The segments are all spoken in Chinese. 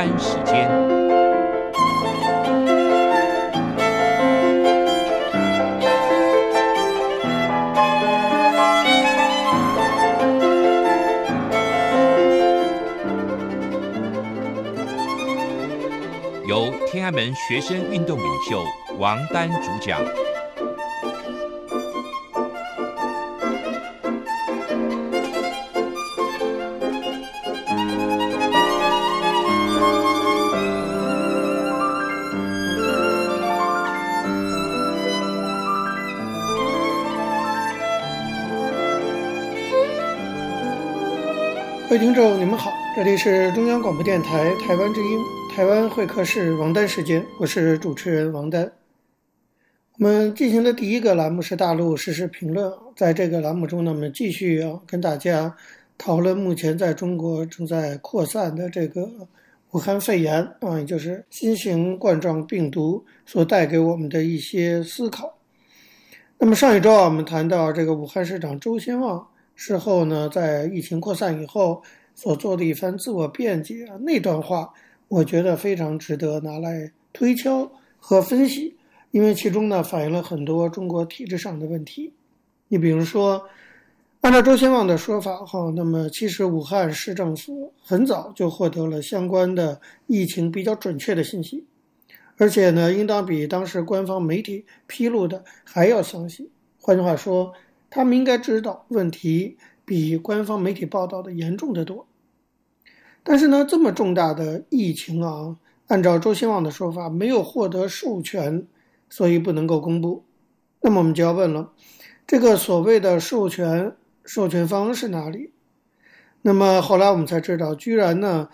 丹时间，由天安门学生运动领袖王丹主讲。听众，你们好，这里是中央广播电台台湾之音，台湾会客室王丹时间，我是主持人王丹。我们进行的第一个栏目是大陆实时评论，在这个栏目中呢，我们继续要跟大家讨论目前在中国正在扩散的这个武汉肺炎啊，也就是新型冠状病毒所带给我们的一些思考。那么上一周啊，我们谈到这个武汉市长周先旺。事后呢，在疫情扩散以后所做的一番自我辩解啊，那段话我觉得非常值得拿来推敲和分析，因为其中呢反映了很多中国体制上的问题。你比如说，按照周先旺的说法哈，那么其实武汉市政府很早就获得了相关的疫情比较准确的信息，而且呢，应当比当时官方媒体披露的还要详细。换句话说。他们应该知道问题比官方媒体报道的严重得多，但是呢，这么重大的疫情啊，按照周新旺的说法，没有获得授权，所以不能够公布。那么我们就要问了，这个所谓的授权，授权方是哪里？那么后来我们才知道，居然呢，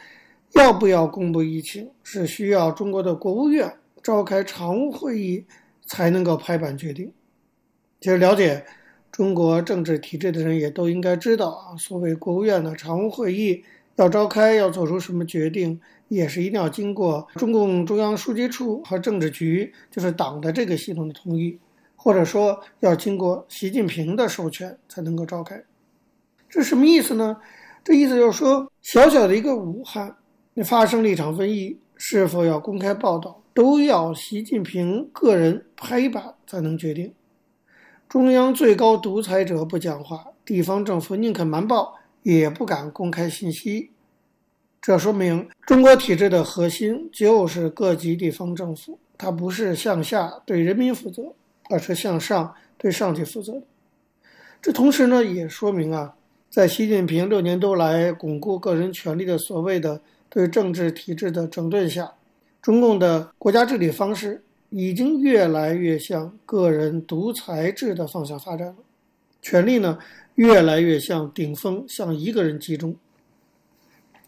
要不要公布疫情，是需要中国的国务院召开常务会议才能够拍板决定。其实了解。中国政治体制的人也都应该知道啊，所谓国务院的常务会议要召开，要做出什么决定，也是一定要经过中共中央书记处和政治局，就是党的这个系统的同意，或者说要经过习近平的授权才能够召开。这什么意思呢？这意思就是说，小小的一个武汉，你发生了一场瘟疫，是否要公开报道，都要习近平个人拍板才能决定。中央最高独裁者不讲话，地方政府宁可瞒报，也不敢公开信息。这说明中国体制的核心就是各级地方政府，它不是向下对人民负责，而是向上对上级负责。这同时呢，也说明啊，在习近平六年多来巩固个人权力的所谓的对政治体制的整顿下，中共的国家治理方式。已经越来越向个人独裁制的方向发展了，权力呢越来越向顶峰，向一个人集中。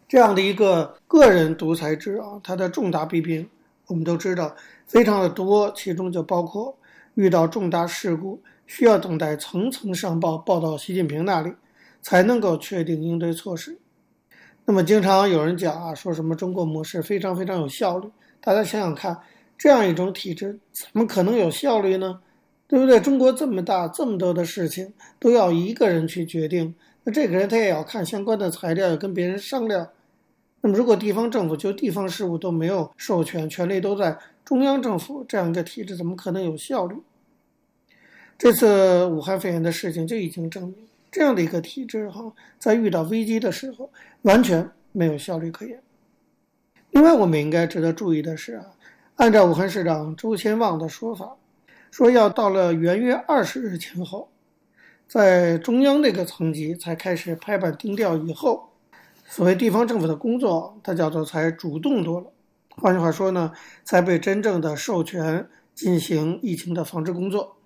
这样的一个个人独裁制啊，它的重大弊病我们都知道非常的多，其中就包括遇到重大事故需要等待层层上报报到习近平那里才能够确定应对措施。那么经常有人讲啊，说什么中国模式非常非常有效率，大家想想看。这样一种体制怎么可能有效率呢？对不对？中国这么大，这么多的事情都要一个人去决定，那这个人他也要看相关的材料，要跟别人商量。那么，如果地方政府就地方事务都没有授权，权力都在中央政府，这样一个体制怎么可能有效率？这次武汉肺炎的事情就已经证明，这样的一个体制哈，在遇到危机的时候完全没有效率可言。另外，我们应该值得注意的是啊。按照武汉市长周先旺的说法，说要到了元月二十日前后，在中央那个层级才开始拍板定调以后，所谓地方政府的工作，它叫做才主动多了。换句话说呢，才被真正的授权进行疫情的防治工作。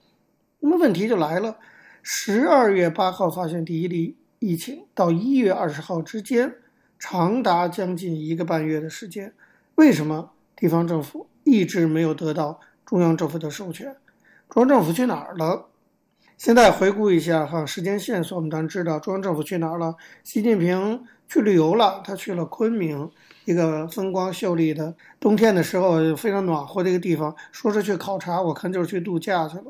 那么问题就来了，十二月八号发现第一例疫情，到一月二十号之间，长达将近一个半月的时间，为什么地方政府一直没有得到中央政府的授权，中央政府去哪儿了？现在回顾一下哈，时间线索，我们当然知道中央政府去哪儿了。习近平去旅游了，他去了昆明，一个风光秀丽的冬天的时候非常暖和的一个地方。说是去考察，我看就是去度假去了。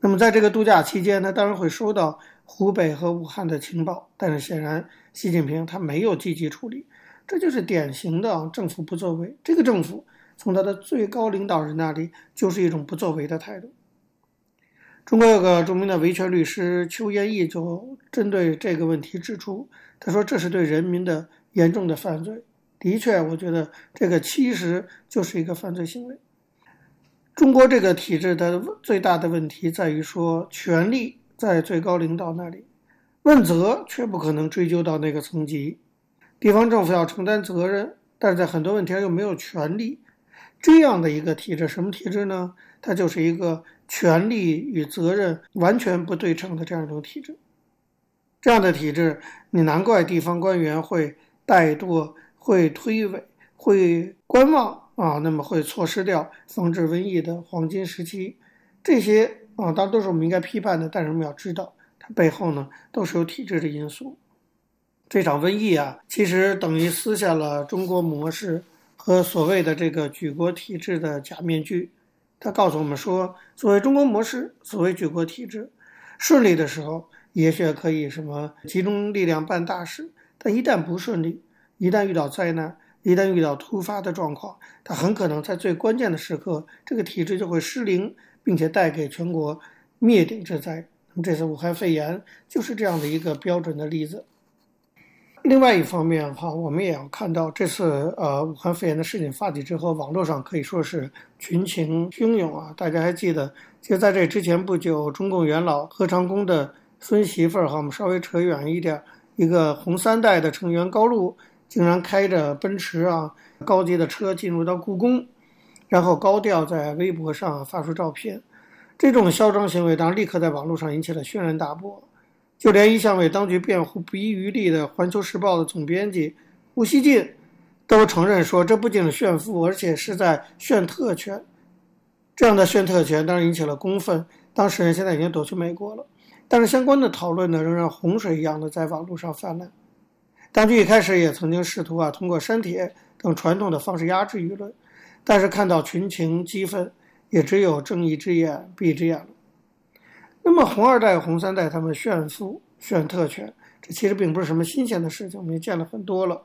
那么在这个度假期间，他当然会收到湖北和武汉的情报，但是显然习近平他没有积极处理，这就是典型的政府不作为。这个政府从他的最高领导人那里就是一种不作为的态度。中国有个著名的维权律师邱延义就针对这个问题指出，他说这是对人民的严重的犯罪。的确，我觉得这个其实就是一个犯罪行为。中国这个体制的最大的问题在于说，权力在最高领导那里，问责却不可能追究到那个层级。地方政府要承担责任，但是在很多问题上又没有权力。这样的一个体制，什么体制呢？它就是一个权力与责任完全不对称的这样一种体制。这样的体制，你难怪地方官员会怠惰。会推诿，会观望啊，那么会错失掉防治瘟疫的黄金时期。这些啊，当然都是我们应该批判的，但是我们要知道，它背后呢都是有体制的因素。这场瘟疫啊，其实等于撕下了中国模式和所谓的这个举国体制的假面具。他告诉我们说，所谓中国模式，所谓举国体制，顺利的时候也许可以什么集中力量办大事，但一旦不顺利。一旦遇到灾难，一旦遇到突发的状况，它很可能在最关键的时刻，这个体制就会失灵，并且带给全国灭顶之灾。那么这次武汉肺炎就是这样的一个标准的例子。另外一方面，哈，我们也要看到这次呃武汉肺炎的事情发起之后，网络上可以说是群情汹涌啊。大家还记得，就在这之前不久，中共元老何长工的孙媳妇儿，哈，我们稍微扯远一点，一个红三代的成员高露。竟然开着奔驰啊，高级的车进入到故宫，然后高调在微博上发出照片，这种嚣张行为当然立刻在网络上引起了轩然大波。就连一向为当局辩护不遗余力的《环球时报》的总编辑吴锡进，都承认说，这不仅是炫富，而且是在炫特权。这样的炫特权当然引起了公愤，当事人现在已经躲去美国了，但是相关的讨论呢，仍然洪水一样的在网络上泛滥。当局一开始也曾经试图啊，通过删帖等传统的方式压制舆论，但是看到群情激愤，也只有睁一只眼闭一只眼了。那么红二代、红三代他们炫富、炫特权，这其实并不是什么新鲜的事情，我们也见了很多了。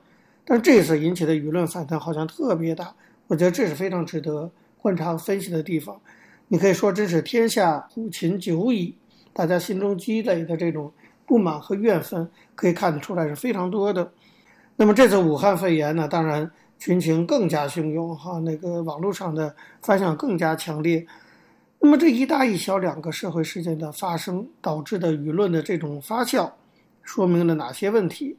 但这次引起的舆论反弹好像特别大，我觉得这是非常值得观察和分析的地方。你可以说，真是天下苦秦久矣，大家心中积累的这种。不满和怨愤可以看得出来是非常多的。那么这次武汉肺炎呢，当然群情更加汹涌哈，那个网络上的反响更加强烈。那么这一大一小两个社会事件的发生导致的舆论的这种发酵，说明了哪些问题？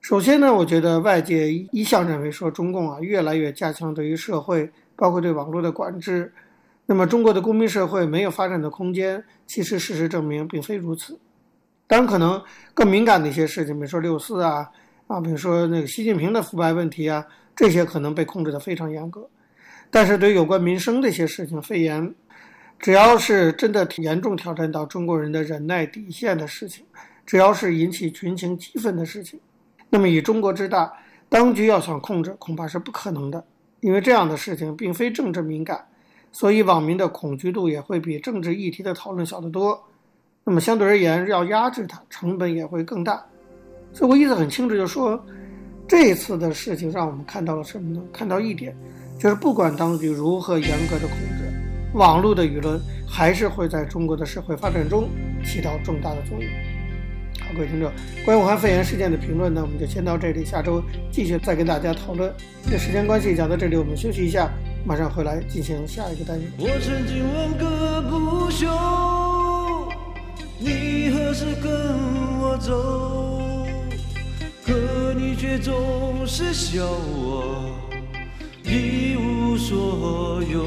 首先呢，我觉得外界一向认为说中共啊越来越加强对于社会，包括对网络的管制。那么中国的公民社会没有发展的空间，其实事实证明并非如此。当然，可能更敏感的一些事情，比如说六四啊，啊，比如说那个习近平的腐败问题啊，这些可能被控制得非常严格。但是对有关民生的一些事情，肺炎，只要是真的严重挑战到中国人的忍耐底线的事情，只要是引起群情激愤的事情，那么以中国之大，当局要想控制，恐怕是不可能的，因为这样的事情并非政治敏感，所以网民的恐惧度也会比政治议题的讨论小得多。那么相对而言，要压制它，成本也会更大。所以我意思很清楚，就是说，这次的事情让我们看到了什么呢？看到一点，就是不管当局如何严格的控，网络的舆论还是会在中国的社会发展中起到重大的作用。好，各位听众，关于武汉肺炎事件的评论呢，我们就先到这里，下周继续再跟大家讨论。这时间关系，讲到这里，我们休息一下，马上回来进行下一个单元。我曾经问个不休。你何时跟我走？可你却总是笑我一无所有。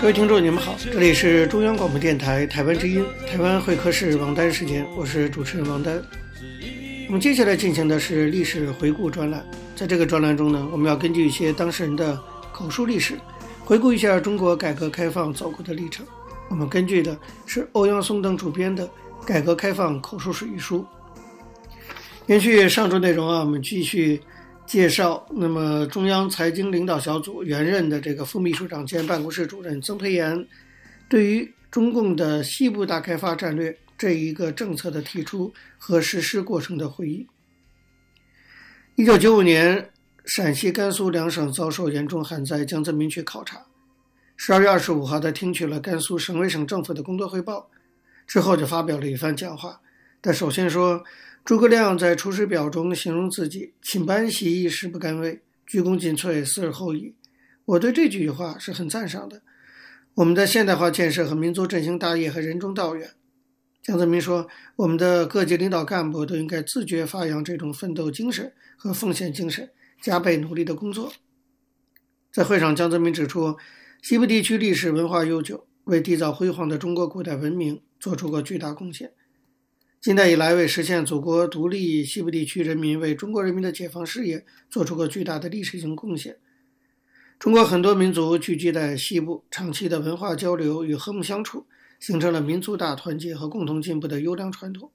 各位听众，你们好，这里是中央广播电台台湾之音，台湾会客室王丹时间，我是主持人王丹。我们接下来进行的是历史回顾专栏，在这个专栏中呢，我们要根据一些当事人的口述历史，回顾一下中国改革开放走过的历程。我们根据的是欧阳松等主编的《改革开放口述史》一书。延续上周内容啊，我们继续。介绍，那么中央财经领导小组原任的这个副秘书长兼办公室主任曾培炎，对于中共的西部大开发战略这一个政策的提出和实施过程的回忆。一九九五年，陕西、甘肃两省遭受严重旱灾，江泽民去考察。十二月二十五号，他听取了甘肃省委省政府的工作汇报，之后就发表了一番讲话。他首先说。诸葛亮在《出师表》中形容自己“顷斑袭役，誓不甘为，鞠躬尽瘁，死而后已”。我对这句话是很赞赏的。我们的现代化建设和民族振兴大业还任重道远。江泽民说：“我们的各级领导干部都应该自觉发扬这种奋斗精神和奉献精神，加倍努力的工作。”在会上，江泽民指出，西部地区历史文化悠久，为缔造辉煌的中国古代文明做出过巨大贡献。近代以来，为实现祖国独立，西部地区人民为中国人民的解放事业做出过巨大的历史性贡献。中国很多民族聚集在西部，长期的文化交流与和睦相处，形成了民族大团结和共同进步的优良传统。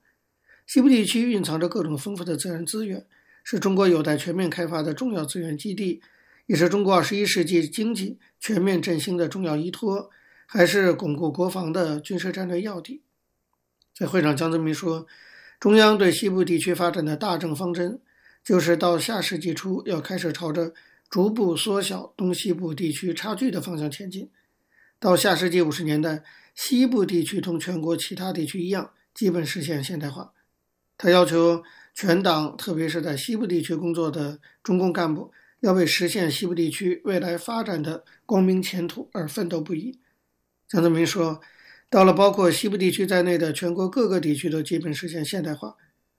西部地区蕴藏着各种丰富的自然资源，是中国有待全面开发的重要资源基地，也是中国二十一世纪经济全面振兴的重要依托，还是巩固国防的军事战略要地。在会上，江泽民说，中央对西部地区发展的大政方针，就是到下世纪初要开始朝着逐步缩小东西部地区差距的方向前进。到下世纪五十年代，西部地区同全国其他地区一样，基本实现现代化。他要求全党，特别是在西部地区工作的中共干部，要为实现西部地区未来发展的光明前途而奋斗不已。江泽民说。到了包括西部地区在内的全国各个地区都基本实现现代化，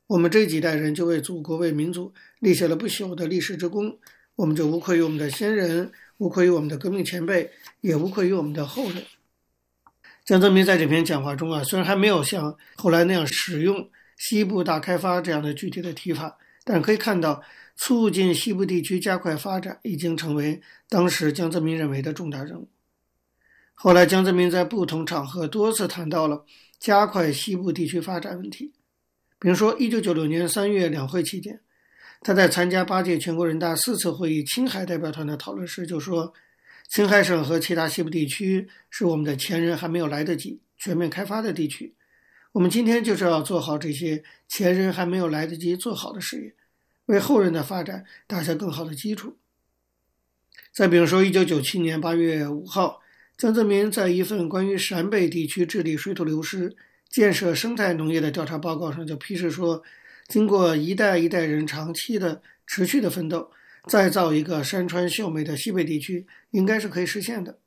我们这几代人就为祖国、为民族立下了不朽的历史之功，我们就无愧于我们的先人，无愧于我们的革命前辈，也无愧于我们的后人。江泽民在这篇讲话中啊，虽然还没有像后来那样使用“西部大开发”这样的具体的提法，但可以看到，促进西部地区加快发展已经成为当时江泽民认为的重大任务。后来，江泽民在不同场合多次谈到了加快西部地区发展问题。比如说，一九九六年三月两会期间，他在参加八届全国人大四次会议青海代表团的讨论时就说：“青海省和其他西部地区是我们的前人还没有来得及全面开发的地区，我们今天就是要做好这些前人还没有来得及做好的事业，为后人的发展打下更好的基础。”再比如说，一九九七年八月五号。江泽民在一份关于陕北地区治理水土流失、建设生态农业的调查报告上就批示说，经过一代一代人长期的持续的奋斗，再造一个山川秀美的西北地区，应该是可以实现的。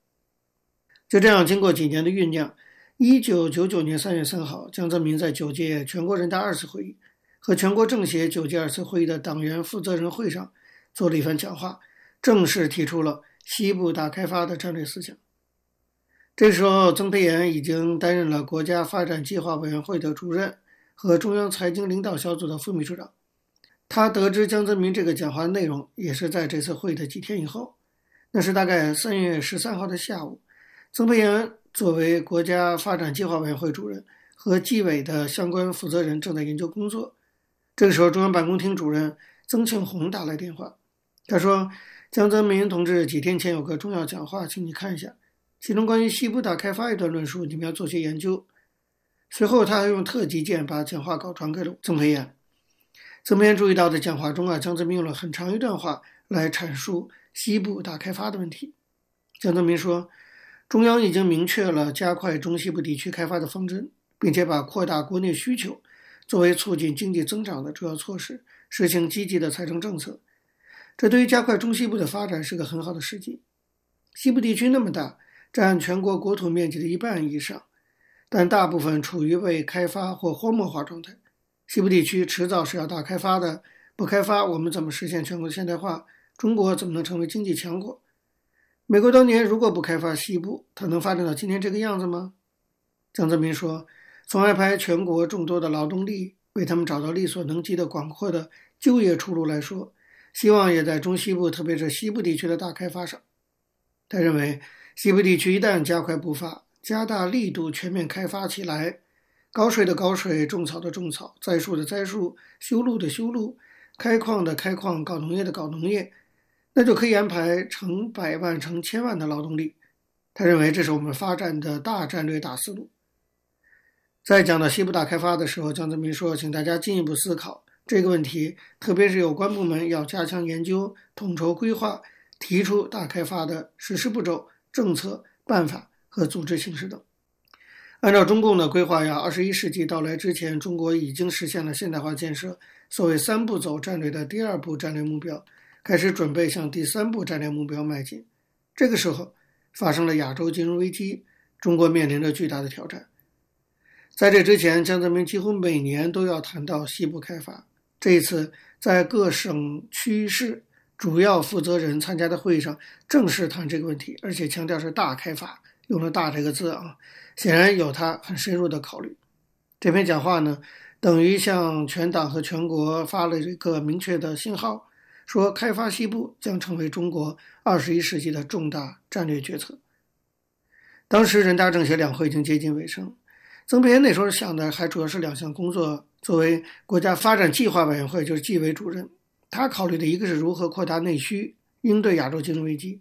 就这样，经过几年的酝酿，一九九九年三月三号，江泽民在九届全国人大二次会议和全国政协九届二次会议的党员负责人会上做了一番讲话，正式提出了西部大开发的战略思想。这时候，曾培炎已经担任了国家发展计划委员会的主任和中央财经领导小组的副秘书长。他得知江泽民这个讲话的内容，也是在这次会议的几天以后。那是大概三月十三号的下午。曾培炎作为国家发展计划委员会主任和纪委的相关负责人，正在研究工作。这个时候，中央办公厅主任曾庆红打来电话，他说：“江泽民同志几天前有个重要讲话，请你看一下。”其中关于西部大开发一段论述，你们要做些研究。随后，他还用特急件把讲话稿传给了曾培炎。曾培炎注意到的讲话中啊，江泽民用了很长一段话来阐述西部大开发的问题。江泽民说，中央已经明确了加快中西部地区开发的方针，并且把扩大国内需求作为促进经济增长的主要措施，实行积极的财政政策。这对于加快中西部的发展是个很好的时机。西部地区那么大。占全国国土面积的一半以上，但大部分处于未开发或荒漠化状态。西部地区迟早是要大开发的，不开发，我们怎么实现全国现代化？中国怎么能成为经济强国？美国当年如果不开发西部，它能发展到今天这个样子吗？江泽民说：“从安排全国众多的劳动力，为他们找到力所能及的广阔的就业出路来说，希望也在中西部，特别是西部地区的大开发上。”他认为，西部地区一旦加快步伐，加大力度，全面开发起来，搞水的搞水，种草的种草，栽树的栽树，修路的修路，开矿的开矿，搞农业的搞农业。那就可以安排成百万、成千万的劳动力。他认为这是我们发展的大战略、大思路。在讲到西部大开发的时候，江泽民说：“请大家进一步思考这个问题，特别是有关部门要加强研究、统筹规划，提出大开发的实施步骤、政策、办法和组织形式等。按照中共的规划呀，二十一世纪到来之前，中国已经实现了现代化建设所谓三步走战略的第二步战略目标。”开始准备向第三步战略目标迈进。这个时候，发生了亚洲金融危机，中国面临着巨大的挑战。在这之前，江泽民几乎每年都要谈到西部开发。这一次，在各省区市主要负责人参加的会议上，正式谈这个问题，而且强调是大开发，用了“大”这个字啊，显然有他很深入的考虑。这篇讲话呢，等于向全党和全国发了一个明确的信号。说开发西部将成为中国二十一世纪的重大战略决策。当时人大政协两会已经接近尾声，曾培炎那时候想的还主要是两项工作。作为国家发展计划委员会就是纪委主任，他考虑的一个是如何扩大内需，应对亚洲金融危机；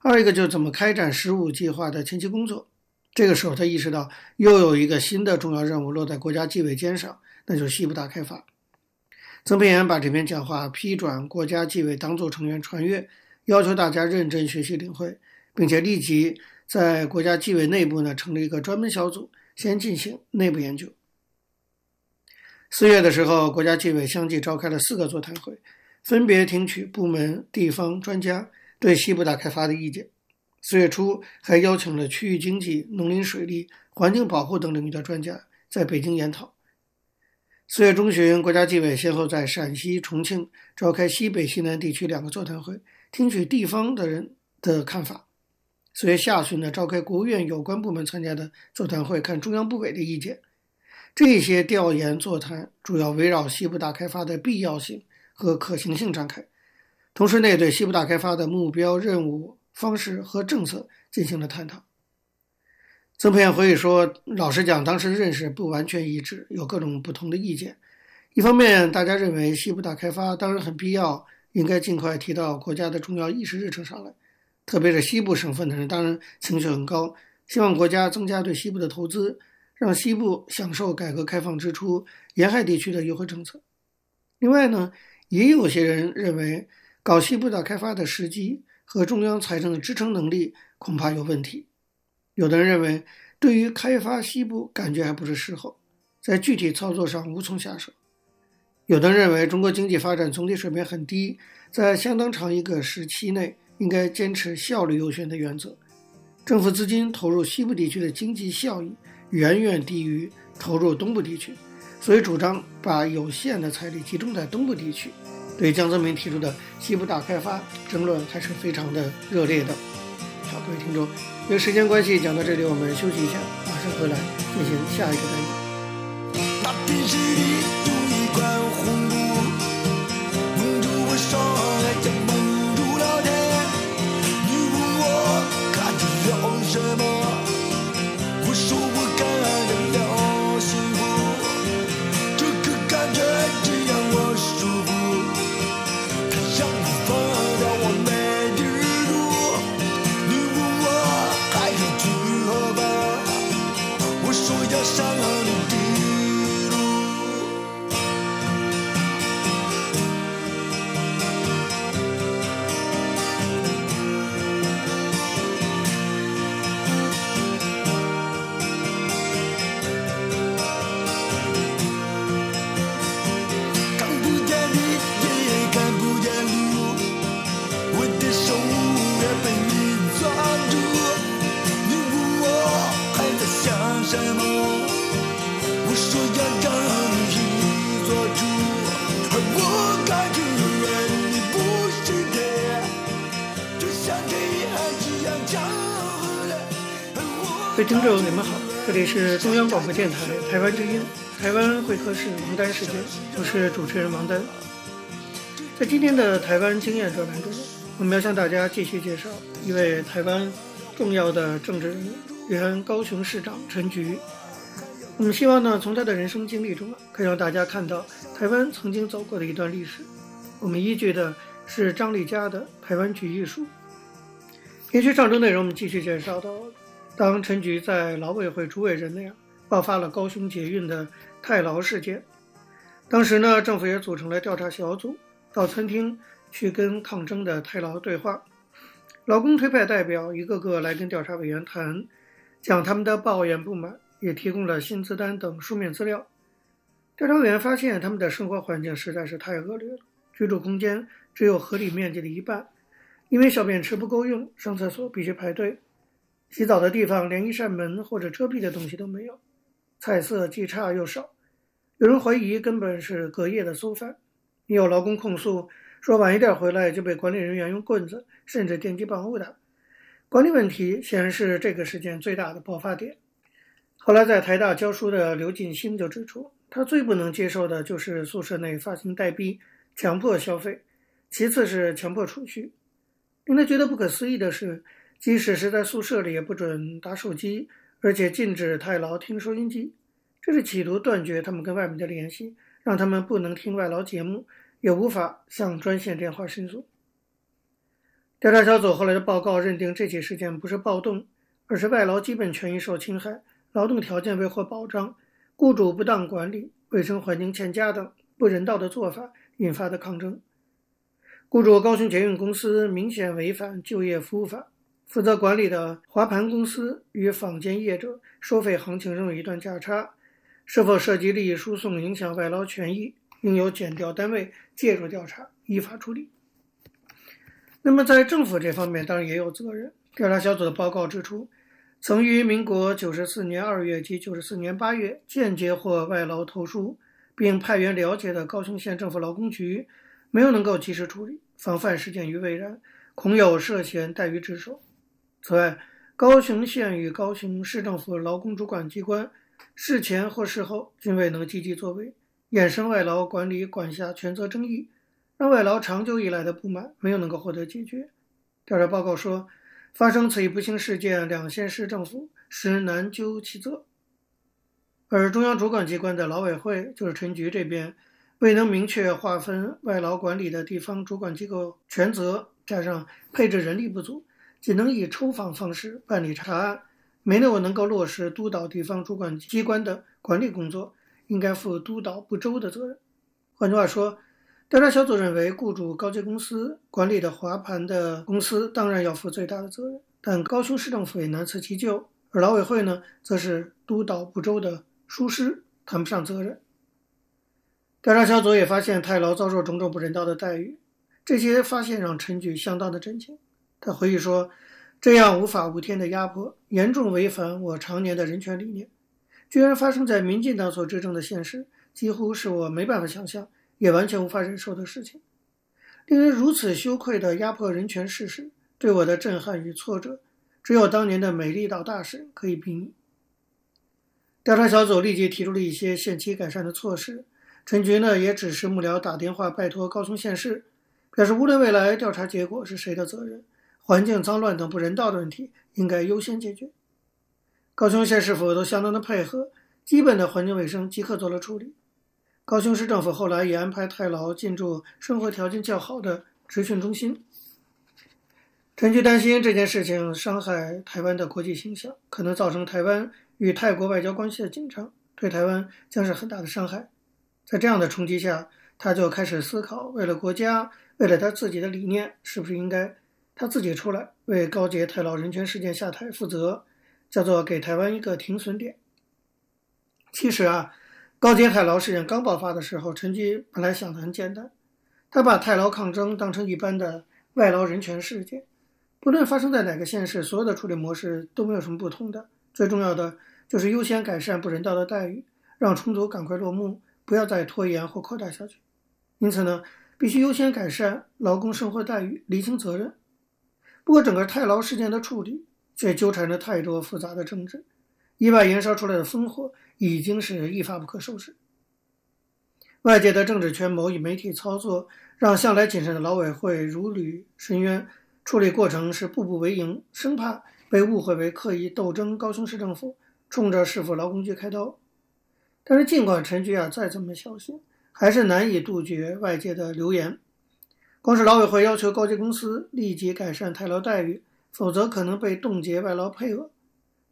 二一个就是怎么开展“十五”计划的前期工作。这个时候他意识到又有一个新的重要任务落在国家纪委肩上，那就是西部大开发。曾培炎把这篇讲话批转国家纪委党组成员传阅，要求大家认真学习领会，并且立即在国家纪委内部呢成立一个专门小组，先进行内部研究。四月的时候，国家纪委相继召开了四个座谈会，分别听取部门、地方专家对西部大开发的意见。四月初，还邀请了区域经济、农林水利、环境保护等领域的专家在北京研讨。四月中旬，国家纪委先后在陕西、重庆召开西北、西南地区两个座谈会，听取地方的人的看法。四月下旬呢，召开国务院有关部门参加的座谈会，看中央部委的意见。这些调研座谈主要围绕西部大开发的必要性和可行性展开，同时呢，对西部大开发的目标、任务、方式和政策进行了探讨。曾培炎回忆说：“老实讲，当时认识不完全一致，有各种不同的意见。一方面，大家认为西部大开发当然很必要，应该尽快提到国家的重要议事日程上来。特别是西部省份的人，当然情绪很高，希望国家增加对西部的投资，让西部享受改革开放之初沿海地区的优惠政策。另外呢，也有些人认为，搞西部大开发的时机和中央财政的支撑能力恐怕有问题。”有的人认为，对于开发西部，感觉还不是时候，在具体操作上无从下手。有的人认为，中国经济发展总体水平很低，在相当长一个时期内，应该坚持效率优先的原则。政府资金投入西部地区的经济效益远远低于投入东部地区，所以主张把有限的财力集中在东部地区。对江泽民提出的西部大开发争论还是非常的热烈的。好，各位听众。因为时间关系，讲到这里，我们休息一下，马上回来进行下一个单元。听众，你们好，这里是中央广播电台台湾之音，台湾会客室王丹时间，我是主持人王丹。在今天的台湾经验专栏中，我们要向大家继续介绍一位台湾重要的政治人物，原高雄市长陈菊。我们希望呢，从他的人生经历中啊，可以让大家看到台湾曾经走过的一段历史。我们依据的是张丽佳的《台湾局艺术》。延续上周内容，我们继续介绍到，当陈菊在劳委会主委任内，爆发了高雄捷运的太劳事件。当时呢，政府也组成了调查小组。到餐厅去跟抗争的太劳对话，劳工推派代表一个个来跟调查委员谈，讲他们的抱怨不满，也提供了薪资单等书面资料。调查委员发现他们的生活环境实在是太恶劣了，居住空间只有合理面积的一半，因为小便池不够用，上厕所必须排队，洗澡的地方连一扇门或者遮蔽的东西都没有，菜色既差又少，有人怀疑根本是隔夜的馊饭。也有劳工控诉说，晚一点回来就被管理人员用棍子甚至电击棒殴打。管理问题显然是这个事件最大的爆发点。后来在台大教书的刘进兴就指出，他最不能接受的就是宿舍内发行代币，强迫消费；其次是强迫储蓄。令他觉得不可思议的是，即使是在宿舍里也不准打手机，而且禁止太劳听收音机，这是企图断绝他们跟外面的联系。让他们不能听外劳节目，也无法向专线电话申诉。调查小组后来的报告认定，这起事件不是暴动，而是外劳基本权益受侵害、劳动条件未获保障、雇主不当管理、卫生环境欠佳等不人道的做法引发的抗争。雇主高雄捷运公司明显违反就业服务法，负责管理的华盘公司与坊间业者收费行情仍有一段价差。是否涉及利益输送，影响外劳权益，应由检调单位介入调查，依法处理。那么在政府这方面，当然也有责任。调查小组的报告指出，曾于民国九十四年二月及九十四年八月间接获外劳投书，并派员了解的高雄县政府劳工局，没有能够及时处理，防范事件于未然，恐有涉嫌怠于职守。此外，高雄县与高雄市政府劳工主管机关。事前或事后均未能积极作为，衍生外劳管理管辖权责争议，让外劳长久以来的不满没有能够获得解决。调查报告说，发生此一不幸事件，两县市政府实难究其责。而中央主管机关的劳委会，就是陈局这边，未能明确划分外劳管理的地方主管机构权责，加上配置人力不足，只能以抽访方式办理查案。没有能够落实督导地方主管机关的管理工作，应该负督导不周的责任。换句话说，调查小组认为，雇主高捷公司管理的华盘的公司当然要负最大的责任，但高雄市政府也难辞其咎。而劳委会呢，则是督导不周的疏失，谈不上责任。调查小组也发现太劳遭受种种不人道的待遇，这些发现让陈局相当的震惊。他回忆说。这样无法无天的压迫，严重违反我常年的人权理念，居然发生在民进党所执政的现实，几乎是我没办法想象，也完全无法忍受的事情。令人如此羞愧的压迫人权事实，对我的震撼与挫折，只有当年的美丽岛大使可以比拟。调查小组立即提出了一些限期改善的措施，陈局呢也指示幕僚打电话拜托高雄县市，表示无论未来调查结果是谁的责任。环境脏乱等不人道的问题应该优先解决。高雄县市府都相当的配合，基本的环境卫生即刻做了处理。高雄市政府后来也安排太劳进驻生活条件较好的职训中心。陈菊担心这件事情伤害台湾的国际形象，可能造成台湾与泰国外交关系的紧张，对台湾将是很大的伤害。在这样的冲击下，他就开始思考，为了国家，为了他自己的理念，是不是应该。他自己出来为高捷太劳人权事件下台负责，叫做给台湾一个停损点。其实啊，高捷太劳事件刚爆发的时候，陈菊本来想的很简单，他把太劳抗争当成一般的外劳人权事件，不论发生在哪个县市，所有的处理模式都没有什么不同的。最重要的就是优先改善不人道的待遇，让冲突赶快落幕，不要再拖延或扩大下去。因此呢，必须优先改善劳工生活待遇，厘清责任。不过，整个太劳事件的处理却纠缠着太多复杂的政治，意外燃烧出来的烽火已经是一发不可收拾。外界的政治权谋与媒体操作，让向来谨慎的劳委会如履深渊，处理过程是步步为营，生怕被误会为刻意斗争。高雄市政府冲着市府劳工局开刀，但是尽管陈局啊再怎么小心，还是难以杜绝外界的流言。光是劳委会要求高级公司立即改善太劳待遇，否则可能被冻结外劳配额，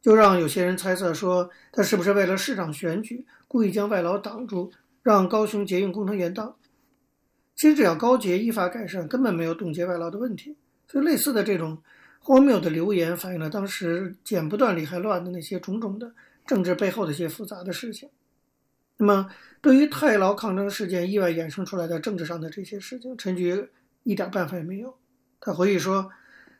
就让有些人猜测说，他是不是为了市长选举，故意将外劳挡住，让高雄捷运工程延宕。其实只要高捷依法改善，根本没有冻结外劳的问题。所以类似的这种荒谬的流言，反映了当时剪不断理还乱的那些种种的政治背后的一些复杂的事情。那么，对于太劳抗争事件意外衍生出来的政治上的这些事情，陈菊一点办法也没有。他回忆说：“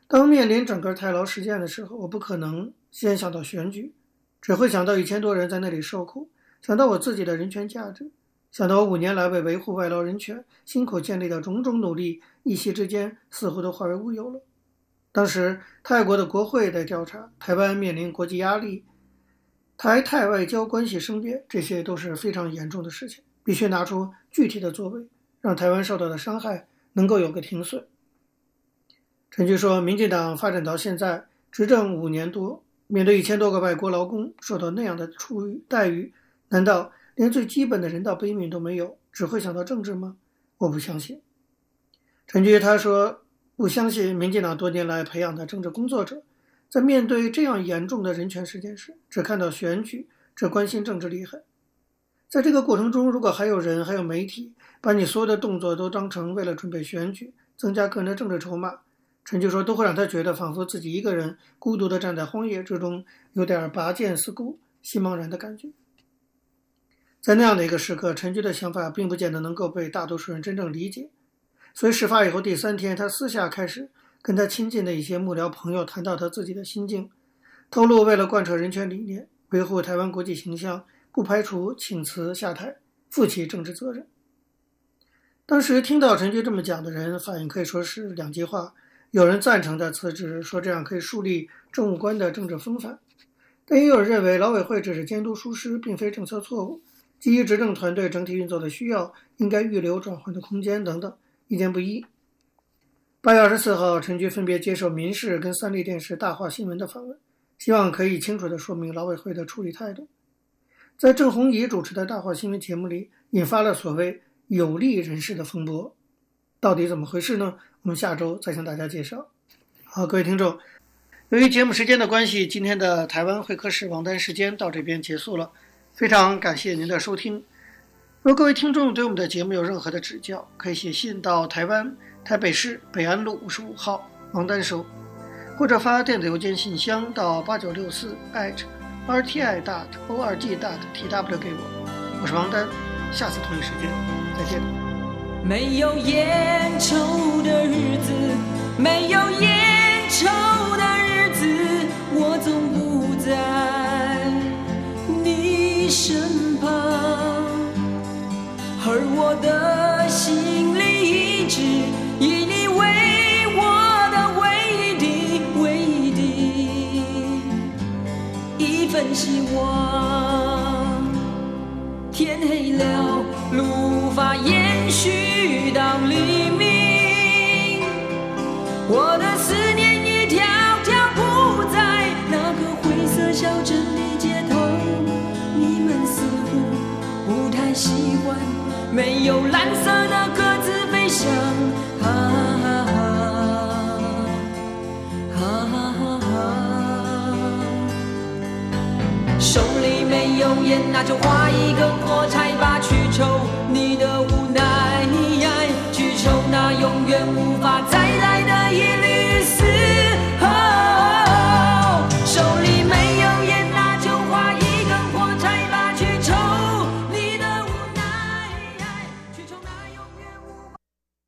当面临整个太劳事件的时候，我不可能先想到选举，只会想到一千多人在那里受苦，想到我自己的人权价值，想到我五年来为维护外劳人权辛苦建立的种种努力，一夕之间似乎都化为乌有了。当时泰国的国会在调查，台湾面临国际压力。”台泰外交关系生变，这些都是非常严重的事情，必须拿出具体的作为，让台湾受到的伤害能够有个停损。陈菊说，民进党发展到现在执政五年多，面对一千多个外国劳工受到那样的处遇待遇，难道连最基本的人道悲悯都没有，只会想到政治吗？我不相信。陈菊他说，不相信民进党多年来培养的政治工作者。在面对这样严重的人权事件时，只看到选举，只关心政治厉害。在这个过程中，如果还有人、还有媒体把你所有的动作都当成为了准备选举、增加个人的政治筹码，陈菊说都会让他觉得仿佛自己一个人孤独地站在荒野之中，有点拔剑四顾、心茫然的感觉。在那样的一个时刻，陈菊的想法并不见得能够被大多数人真正理解。所以事发以后第三天，他私下开始。跟他亲近的一些幕僚朋友谈到他自己的心境，透露为了贯彻人权理念，维护台湾国际形象，不排除请辞下台，负起政治责任。当时听到陈菊这么讲的人，反应可以说是两极化，有人赞成他辞职，说这样可以树立政务官的政治风范；但也有人认为劳委会只是监督疏失，并非政策错误，基于执政团队整体运作的需要，应该预留转换的空间等等，意见不一。八月二十四号，陈菊分别接受民视跟三立电视大话新闻的访问，希望可以清楚地说明劳委会的处理态度。在郑弘仪主持的大话新闻节目里，引发了所谓有利人士的风波，到底怎么回事呢？我们下周再向大家介绍。好，各位听众，由于节目时间的关系，今天的台湾会客室王丹时间到这边结束了，非常感谢您的收听。如各位听众对我们的节目有任何的指教，可以写信到台湾。台北市北安路五十五号王丹收，或者发电子邮件信箱到八九六四 @rti dot org dot tw 给我，我是王丹，下次同一时间再见。没有烟抽的日子，没有烟抽的日子，我总不在你身旁，而我的心里一直。珍惜我。烟，那就画一根火柴吧，